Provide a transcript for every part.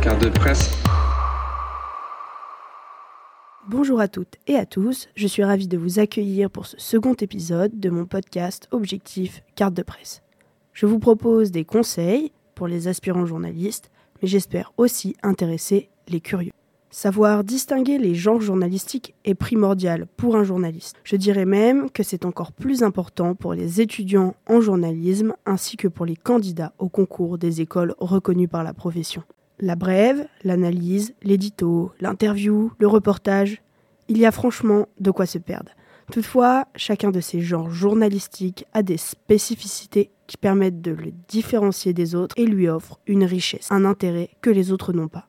Carte de presse. Bonjour à toutes et à tous, je suis ravie de vous accueillir pour ce second épisode de mon podcast Objectif Carte de presse. Je vous propose des conseils pour les aspirants journalistes, mais j'espère aussi intéresser les curieux. Savoir distinguer les genres journalistiques est primordial pour un journaliste. Je dirais même que c'est encore plus important pour les étudiants en journalisme ainsi que pour les candidats au concours des écoles reconnues par la profession. La brève, l'analyse, l'édito, l'interview, le reportage, il y a franchement de quoi se perdre. Toutefois, chacun de ces genres journalistiques a des spécificités qui permettent de le différencier des autres et lui offrent une richesse, un intérêt que les autres n'ont pas.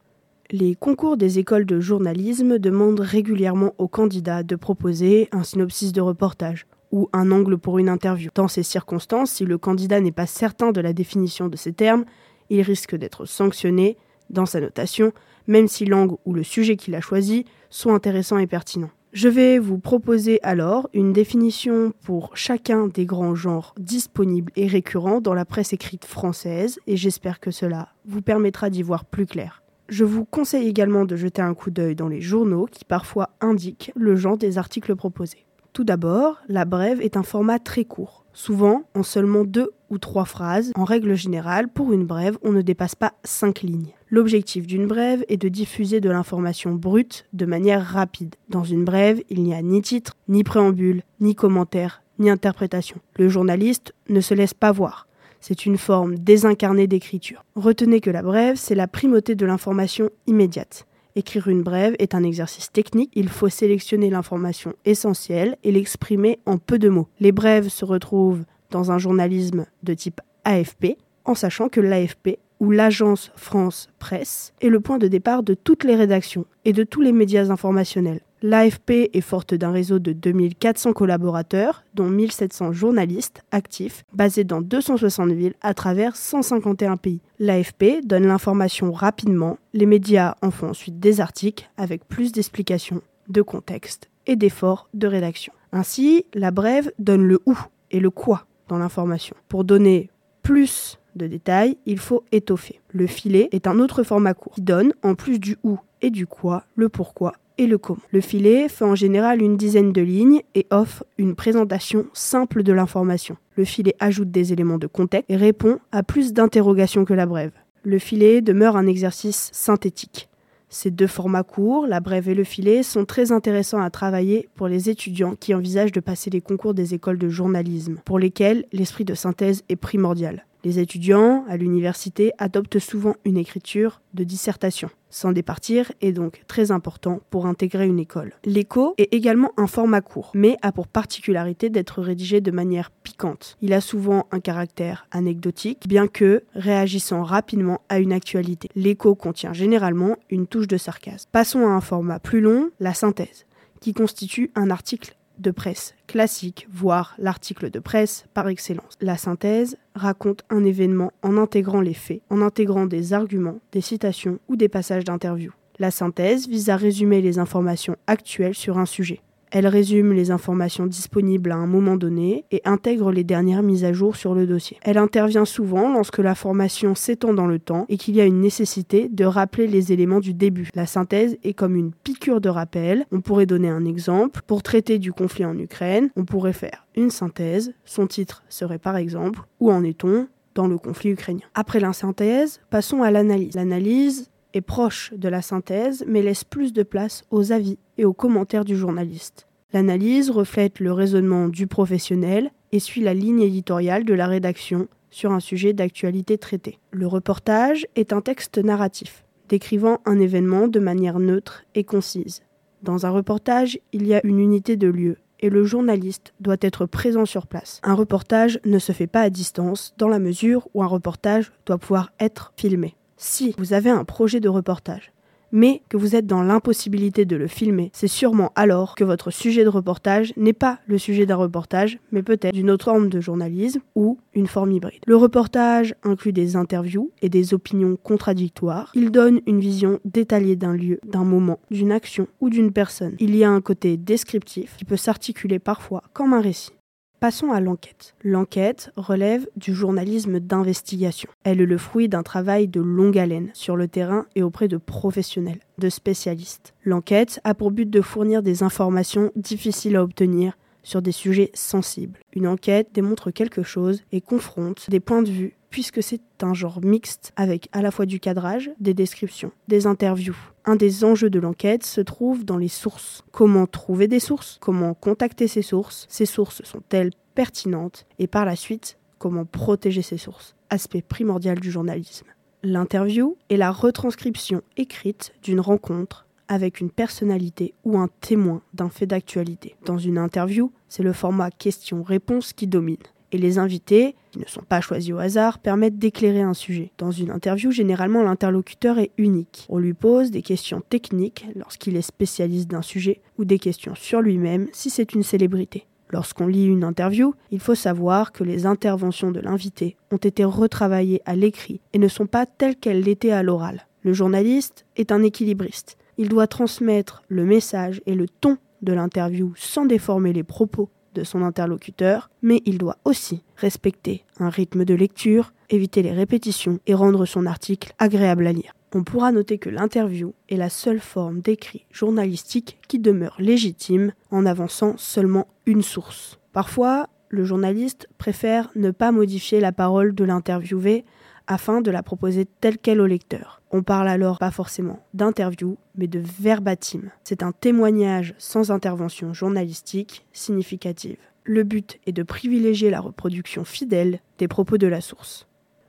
Les concours des écoles de journalisme demandent régulièrement aux candidats de proposer un synopsis de reportage ou un angle pour une interview. Dans ces circonstances, si le candidat n'est pas certain de la définition de ces termes, il risque d'être sanctionné dans sa notation, même si l'angle ou le sujet qu'il a choisi sont intéressants et pertinents. Je vais vous proposer alors une définition pour chacun des grands genres disponibles et récurrents dans la presse écrite française et j'espère que cela vous permettra d'y voir plus clair. Je vous conseille également de jeter un coup d'œil dans les journaux qui parfois indiquent le genre des articles proposés. Tout d'abord, la brève est un format très court, souvent en seulement deux ou trois phrases. En règle générale, pour une brève, on ne dépasse pas cinq lignes. L'objectif d'une brève est de diffuser de l'information brute de manière rapide. Dans une brève, il n'y a ni titre, ni préambule, ni commentaire, ni interprétation. Le journaliste ne se laisse pas voir. C'est une forme désincarnée d'écriture. Retenez que la brève, c'est la primauté de l'information immédiate. Écrire une brève est un exercice technique, il faut sélectionner l'information essentielle et l'exprimer en peu de mots. Les brèves se retrouvent dans un journalisme de type AFP, en sachant que l'AFP ou l'agence France Presse est le point de départ de toutes les rédactions et de tous les médias informationnels. L'AFP est forte d'un réseau de 2400 collaborateurs, dont 1700 journalistes actifs, basés dans 260 villes à travers 151 pays. L'AFP donne l'information rapidement, les médias en font ensuite des articles avec plus d'explications, de contexte et d'efforts de rédaction. Ainsi, la brève donne le où et le quoi dans l'information. Pour donner plus de détails, il faut étoffer. Le filet est un autre format court qui donne, en plus du où et du quoi, le pourquoi et le comment. Le filet fait en général une dizaine de lignes et offre une présentation simple de l'information. Le filet ajoute des éléments de contexte et répond à plus d'interrogations que la brève. Le filet demeure un exercice synthétique. Ces deux formats courts, la brève et le filet, sont très intéressants à travailler pour les étudiants qui envisagent de passer les concours des écoles de journalisme, pour lesquels l'esprit de synthèse est primordial. Les étudiants à l'université adoptent souvent une écriture de dissertation. S'en départir est donc très important pour intégrer une école. L'écho est également un format court, mais a pour particularité d'être rédigé de manière piquante. Il a souvent un caractère anecdotique, bien que réagissant rapidement à une actualité. L'écho contient généralement une touche de sarcasme. Passons à un format plus long, la synthèse, qui constitue un article de presse classique, voire l'article de presse par excellence. La synthèse raconte un événement en intégrant les faits, en intégrant des arguments, des citations ou des passages d'interview. La synthèse vise à résumer les informations actuelles sur un sujet. Elle résume les informations disponibles à un moment donné et intègre les dernières mises à jour sur le dossier. Elle intervient souvent lorsque la formation s'étend dans le temps et qu'il y a une nécessité de rappeler les éléments du début. La synthèse est comme une piqûre de rappel. On pourrait donner un exemple. Pour traiter du conflit en Ukraine, on pourrait faire une synthèse. Son titre serait par exemple Où en est-on dans le conflit ukrainien? Après la synthèse, passons à l'analyse. L'analyse est proche de la synthèse, mais laisse plus de place aux avis et aux commentaires du journaliste. L'analyse reflète le raisonnement du professionnel et suit la ligne éditoriale de la rédaction sur un sujet d'actualité traité. Le reportage est un texte narratif, décrivant un événement de manière neutre et concise. Dans un reportage, il y a une unité de lieu et le journaliste doit être présent sur place. Un reportage ne se fait pas à distance dans la mesure où un reportage doit pouvoir être filmé si vous avez un projet de reportage, mais que vous êtes dans l'impossibilité de le filmer, c'est sûrement alors que votre sujet de reportage n'est pas le sujet d'un reportage, mais peut-être d'une autre forme de journalisme ou une forme hybride. Le reportage inclut des interviews et des opinions contradictoires. Il donne une vision détaillée d'un lieu, d'un moment, d'une action ou d'une personne. Il y a un côté descriptif qui peut s'articuler parfois comme un récit. Passons à l'enquête. L'enquête relève du journalisme d'investigation. Elle est le fruit d'un travail de longue haleine sur le terrain et auprès de professionnels, de spécialistes. L'enquête a pour but de fournir des informations difficiles à obtenir sur des sujets sensibles. Une enquête démontre quelque chose et confronte des points de vue puisque c'est un genre mixte avec à la fois du cadrage, des descriptions, des interviews. Un des enjeux de l'enquête se trouve dans les sources. Comment trouver des sources? Comment contacter ces sources? Ces sources sont-elles pertinentes? Et par la suite, comment protéger ces sources? Aspect primordial du journalisme. L'interview est la retranscription écrite d'une rencontre avec une personnalité ou un témoin d'un fait d'actualité. Dans une interview, c'est le format question-réponse qui domine et les invités, qui ne sont pas choisis au hasard, permettent d'éclairer un sujet. Dans une interview, généralement l'interlocuteur est unique. On lui pose des questions techniques lorsqu'il est spécialiste d'un sujet ou des questions sur lui-même si c'est une célébrité. Lorsqu'on lit une interview, il faut savoir que les interventions de l'invité ont été retravaillées à l'écrit et ne sont pas telles qu'elles l'étaient à l'oral. Le journaliste est un équilibriste. Il doit transmettre le message et le ton de l'interview sans déformer les propos son interlocuteur, mais il doit aussi respecter un rythme de lecture, éviter les répétitions et rendre son article agréable à lire. On pourra noter que l'interview est la seule forme d'écrit journalistique qui demeure légitime en avançant seulement une source. Parfois, le journaliste préfère ne pas modifier la parole de l'interviewé afin de la proposer telle qu'elle au lecteur. On parle alors pas forcément d'interview, mais de verbatim. C'est un témoignage sans intervention journalistique significative. Le but est de privilégier la reproduction fidèle des propos de la source.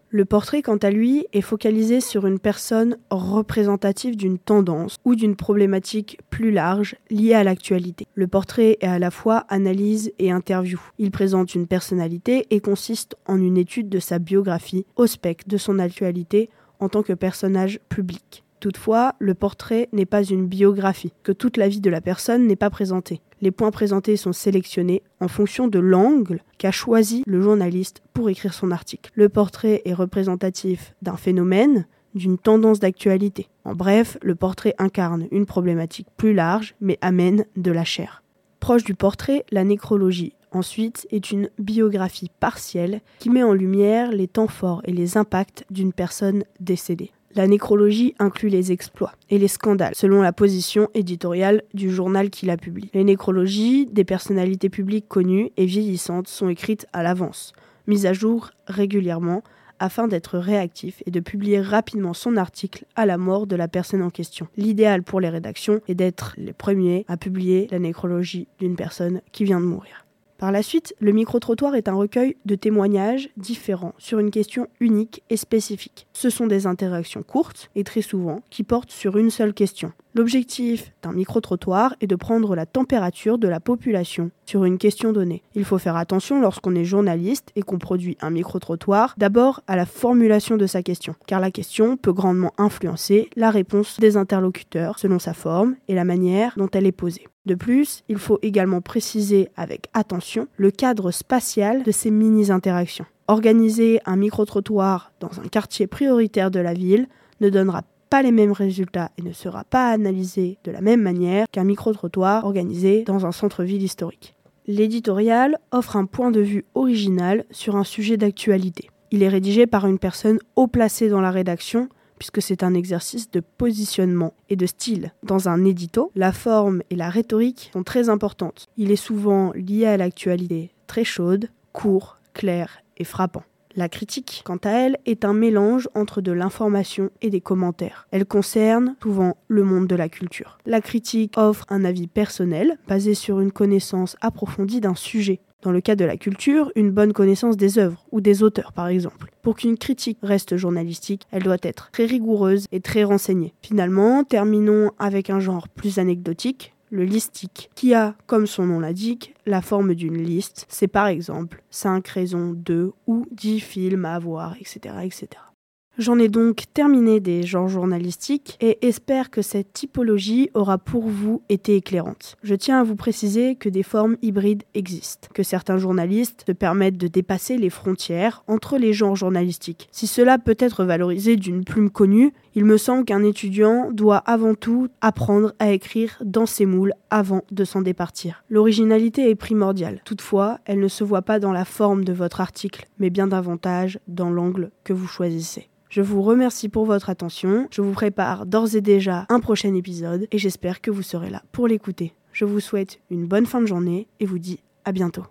Le portrait, quant à lui, est focalisé sur une personne représentative d'une tendance ou d'une problématique plus large liée à l'actualité. Le portrait est à la fois analyse et interview. Il présente une personnalité et consiste en une étude de sa biographie au spectre de son actualité en tant que personnage public. Toutefois, le portrait n'est pas une biographie, que toute la vie de la personne n'est pas présentée. Les points présentés sont sélectionnés en fonction de l'angle qu'a choisi le journaliste pour écrire son article. Le portrait est représentatif d'un phénomène, d'une tendance d'actualité. En bref, le portrait incarne une problématique plus large, mais amène de la chair. Proche du portrait, la nécrologie, ensuite, est une biographie partielle qui met en lumière les temps forts et les impacts d'une personne décédée. La nécrologie inclut les exploits et les scandales, selon la position éditoriale du journal qui la publie. Les nécrologies des personnalités publiques connues et vieillissantes sont écrites à l'avance, mises à jour régulièrement, afin d'être réactif et de publier rapidement son article à la mort de la personne en question. L'idéal pour les rédactions est d'être les premiers à publier la nécrologie d'une personne qui vient de mourir. Par la suite, le micro-trottoir est un recueil de témoignages différents sur une question unique et spécifique. Ce sont des interactions courtes et très souvent qui portent sur une seule question. L'objectif d'un micro-trottoir est de prendre la température de la population sur une question donnée. Il faut faire attention lorsqu'on est journaliste et qu'on produit un micro-trottoir, d'abord à la formulation de sa question, car la question peut grandement influencer la réponse des interlocuteurs selon sa forme et la manière dont elle est posée. De plus, il faut également préciser avec attention le cadre spatial de ces mini-interactions. Organiser un micro-trottoir dans un quartier prioritaire de la ville ne donnera pas les mêmes résultats et ne sera pas analysé de la même manière qu'un micro-trottoir organisé dans un centre-ville historique. L'éditorial offre un point de vue original sur un sujet d'actualité. Il est rédigé par une personne haut placée dans la rédaction puisque c'est un exercice de positionnement et de style. Dans un édito, la forme et la rhétorique sont très importantes. Il est souvent lié à l'actualité, très chaude, court, clair et frappant. La critique, quant à elle, est un mélange entre de l'information et des commentaires. Elle concerne souvent le monde de la culture. La critique offre un avis personnel basé sur une connaissance approfondie d'un sujet. Dans le cas de la culture, une bonne connaissance des œuvres ou des auteurs par exemple. Pour qu'une critique reste journalistique, elle doit être très rigoureuse et très renseignée. Finalement, terminons avec un genre plus anecdotique, le listique, qui a, comme son nom l'indique, la forme d'une liste. C'est par exemple 5 raisons de ou 10 films à voir, etc., etc. J'en ai donc terminé des genres journalistiques et espère que cette typologie aura pour vous été éclairante. Je tiens à vous préciser que des formes hybrides existent, que certains journalistes se permettent de dépasser les frontières entre les genres journalistiques. Si cela peut être valorisé d'une plume connue, il me semble qu'un étudiant doit avant tout apprendre à écrire dans ses moules avant de s'en départir. L'originalité est primordiale. Toutefois, elle ne se voit pas dans la forme de votre article, mais bien davantage dans l'angle que vous choisissez. Je vous remercie pour votre attention. Je vous prépare d'ores et déjà un prochain épisode et j'espère que vous serez là pour l'écouter. Je vous souhaite une bonne fin de journée et vous dis à bientôt.